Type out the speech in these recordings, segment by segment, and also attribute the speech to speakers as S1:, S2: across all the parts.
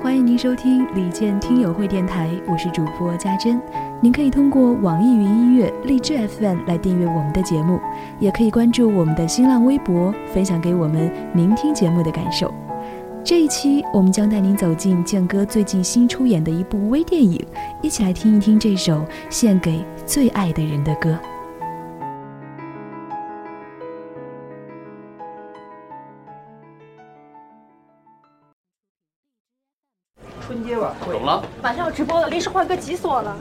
S1: 欢迎您收听李健听友会电台，我是主播家珍。您可以通过网易云音乐、荔枝 FM 来订阅我们的节目，也可以关注我们的新浪微博，分享给我们您听节目的感受。这一期我们将带您走进健哥最近新出演的一部微电影，一起来听一听这首献给最爱的人的歌。
S2: 春节晚会。
S3: 懂了，
S4: 马上要直播了，临时换歌急死我了。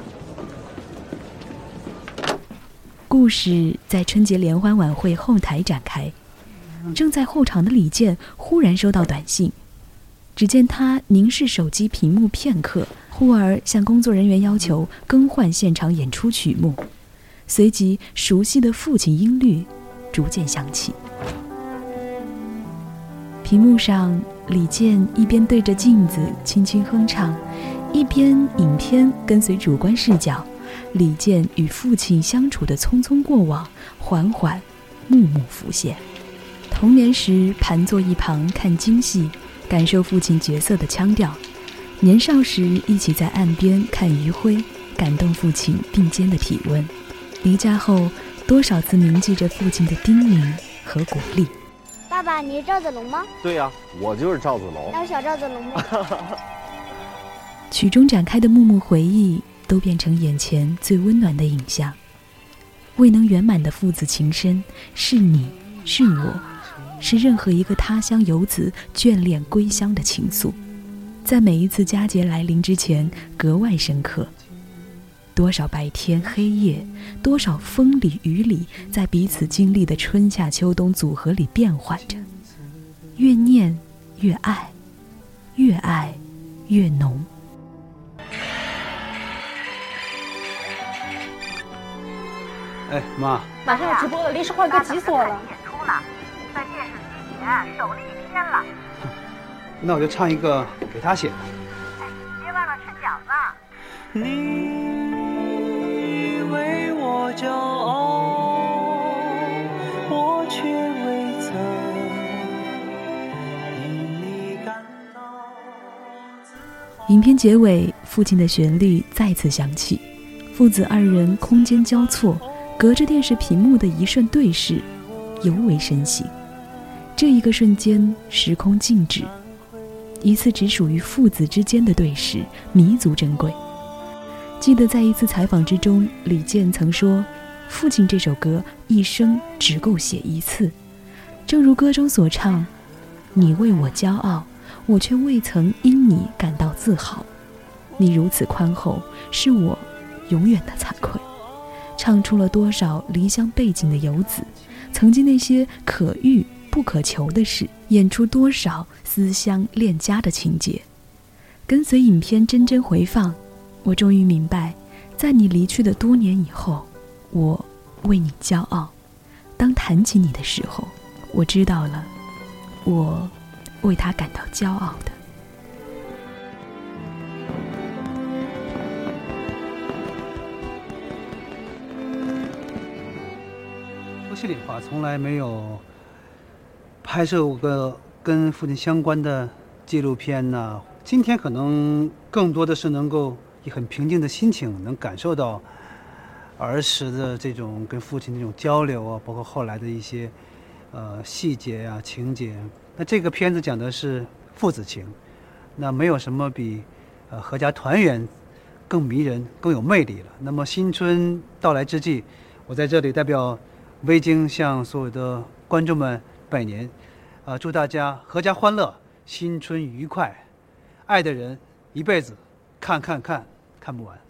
S1: 故事在春节联欢晚会后台展开，正在候场的李健忽然收到短信，只见他凝视手机屏幕片刻，忽而向工作人员要求更换现场演出曲目，随即熟悉的父亲音律逐渐响起。屏幕上，李健一边对着镜子轻轻哼唱，一边影片跟随主观视角，李健与父亲相处的匆匆过往，缓缓，幕幕浮现。童年时盘坐一旁看京戏，感受父亲角色的腔调；年少时一起在岸边看余晖，感动父亲并肩的体温。离家后，多少次铭记着父亲的叮咛和鼓励。
S5: 爸爸，你是赵子龙吗？
S3: 对呀、我就是赵子龙。
S5: 要小赵子龙吗？
S1: 曲中展开的幕幕回忆，都变成眼前最温暖的影像。未能圆满的父子情深，是你是我，是任何一个他乡游子眷恋归乡的情愫，在每一次佳节来临之前格外深刻。多少白天黑夜，多少风里雨里，在彼此经历的春夏秋冬组合里变换着，越念越爱，越爱越浓。
S2: 哎，妈，
S4: 马上要直播了，临时换歌急死我了。
S6: 演出呢，在电视机前守了一天了。
S2: 那我就唱一个给他写的。
S6: 别忘了吃饺子。
S7: 你骄傲，我却未曾因你感到。
S1: 影片结尾，父亲的旋律再次响起，父子二人空间交错，隔着电视屏幕的一瞬对视，尤为深情。这一个瞬间，时空静止，一次只属于父子之间的对视，弥足珍贵。记得在一次采访之中，李健曾说：“父亲这首歌一生只够写一次。”正如歌中所唱：“你为我骄傲。”我却未曾因你感到自豪，你如此宽厚，是我永远的惭愧。唱出了多少离乡背井的游子，曾经那些可遇不可求的事，演出多少思乡恋家的情节。跟随影片帧帧回放，我终于明白，在你离去的多年以后，我为你骄傲。当谈起你的时候，我知道了，我。为他感到骄傲的。
S2: 说心里话，从来没有拍摄过跟父亲相关的纪录片呐、今天可能更多的是能够很平静的心情，能感受到儿时的这种跟父亲这种交流啊，包括后来的一些呃细节啊、情节。那这个片子讲的是父子情，那没有什么比呃阖家团圆更迷人、更有魅力了。那么新春到来之际，我在这里代表微京向所有的观众们拜年，啊、祝大家阖家欢乐，新春愉快，爱的人一辈子看看看看不完。